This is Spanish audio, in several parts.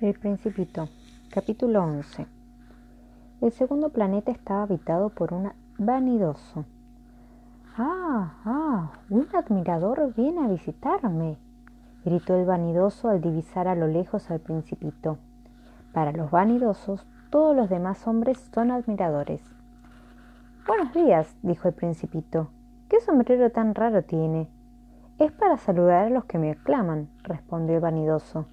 El Principito, capítulo 11. El segundo planeta estaba habitado por un vanidoso. ¡Ah! ¡Ah! Un admirador viene a visitarme, gritó el vanidoso al divisar a lo lejos al Principito. Para los vanidosos, todos los demás hombres son admiradores. Buenos días, dijo el Principito. ¿Qué sombrero tan raro tiene? Es para saludar a los que me aclaman, respondió el vanidoso.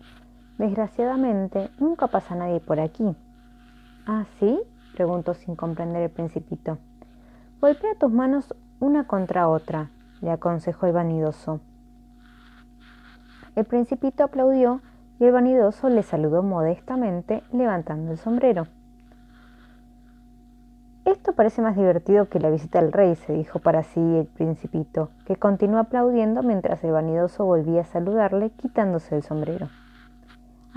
Desgraciadamente, nunca pasa nadie por aquí. ¿Ah, sí? preguntó sin comprender el principito. Golpea tus manos una contra otra, le aconsejó el vanidoso. El principito aplaudió y el vanidoso le saludó modestamente levantando el sombrero. Esto parece más divertido que la visita al rey, se dijo para sí el principito, que continuó aplaudiendo mientras el vanidoso volvía a saludarle quitándose el sombrero.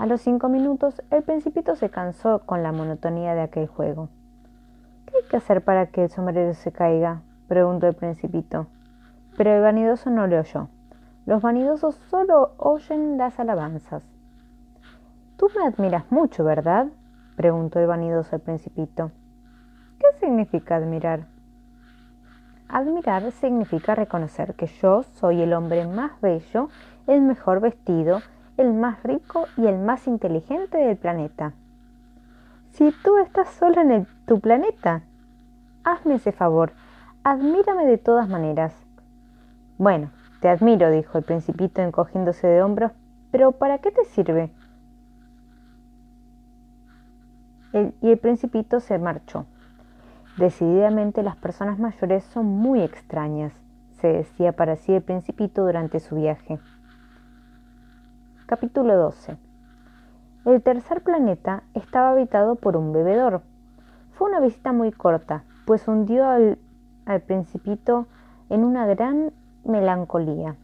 A los cinco minutos, el principito se cansó con la monotonía de aquel juego. ¿Qué hay que hacer para que el sombrero se caiga? preguntó el principito. Pero el vanidoso no le oyó. Los vanidosos solo oyen las alabanzas. Tú me admiras mucho, ¿verdad? preguntó el vanidoso al principito. ¿Qué significa admirar? Admirar significa reconocer que yo soy el hombre más bello, el mejor vestido, el más rico y el más inteligente del planeta. Si tú estás solo en tu planeta, hazme ese favor, admírame de todas maneras. Bueno, te admiro, dijo el principito encogiéndose de hombros, pero ¿para qué te sirve? y el principito se marchó. Decididamente las personas mayores son muy extrañas, se decía para sí el principito durante su viaje. Capítulo 12. El tercer planeta estaba habitado por un bebedor. Fue una visita muy corta, pues hundió al, principito en una gran melancolía.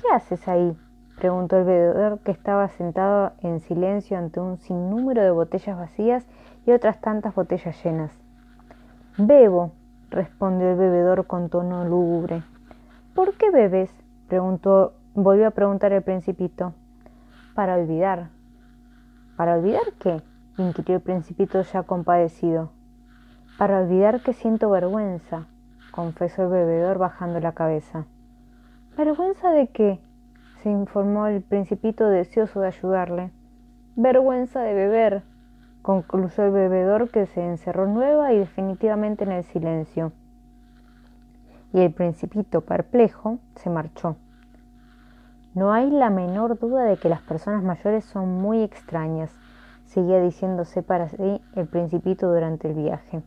¿Qué haces ahí? preguntó el bebedor que estaba sentado en silencio ante un sinnúmero de botellas vacías y otras tantas botellas llenas. Bebo, respondió el bebedor con tono lúgubre. ¿Por qué bebes? volvió a preguntar el principito para olvidar. ¿Para olvidar qué? inquirió el principito ya compadecido. Para olvidar que siento vergüenza, confesó el bebedor bajando la cabeza. ¿Vergüenza de qué? se informó el principito deseoso de ayudarle. Vergüenza de beber, concluyó el bebedor que se encerró nueva y definitivamente en el silencio. Y el principito, perplejo, se marchó. No hay la menor duda de que las personas mayores son muy extrañas, seguía diciéndose para sí el principito durante el viaje.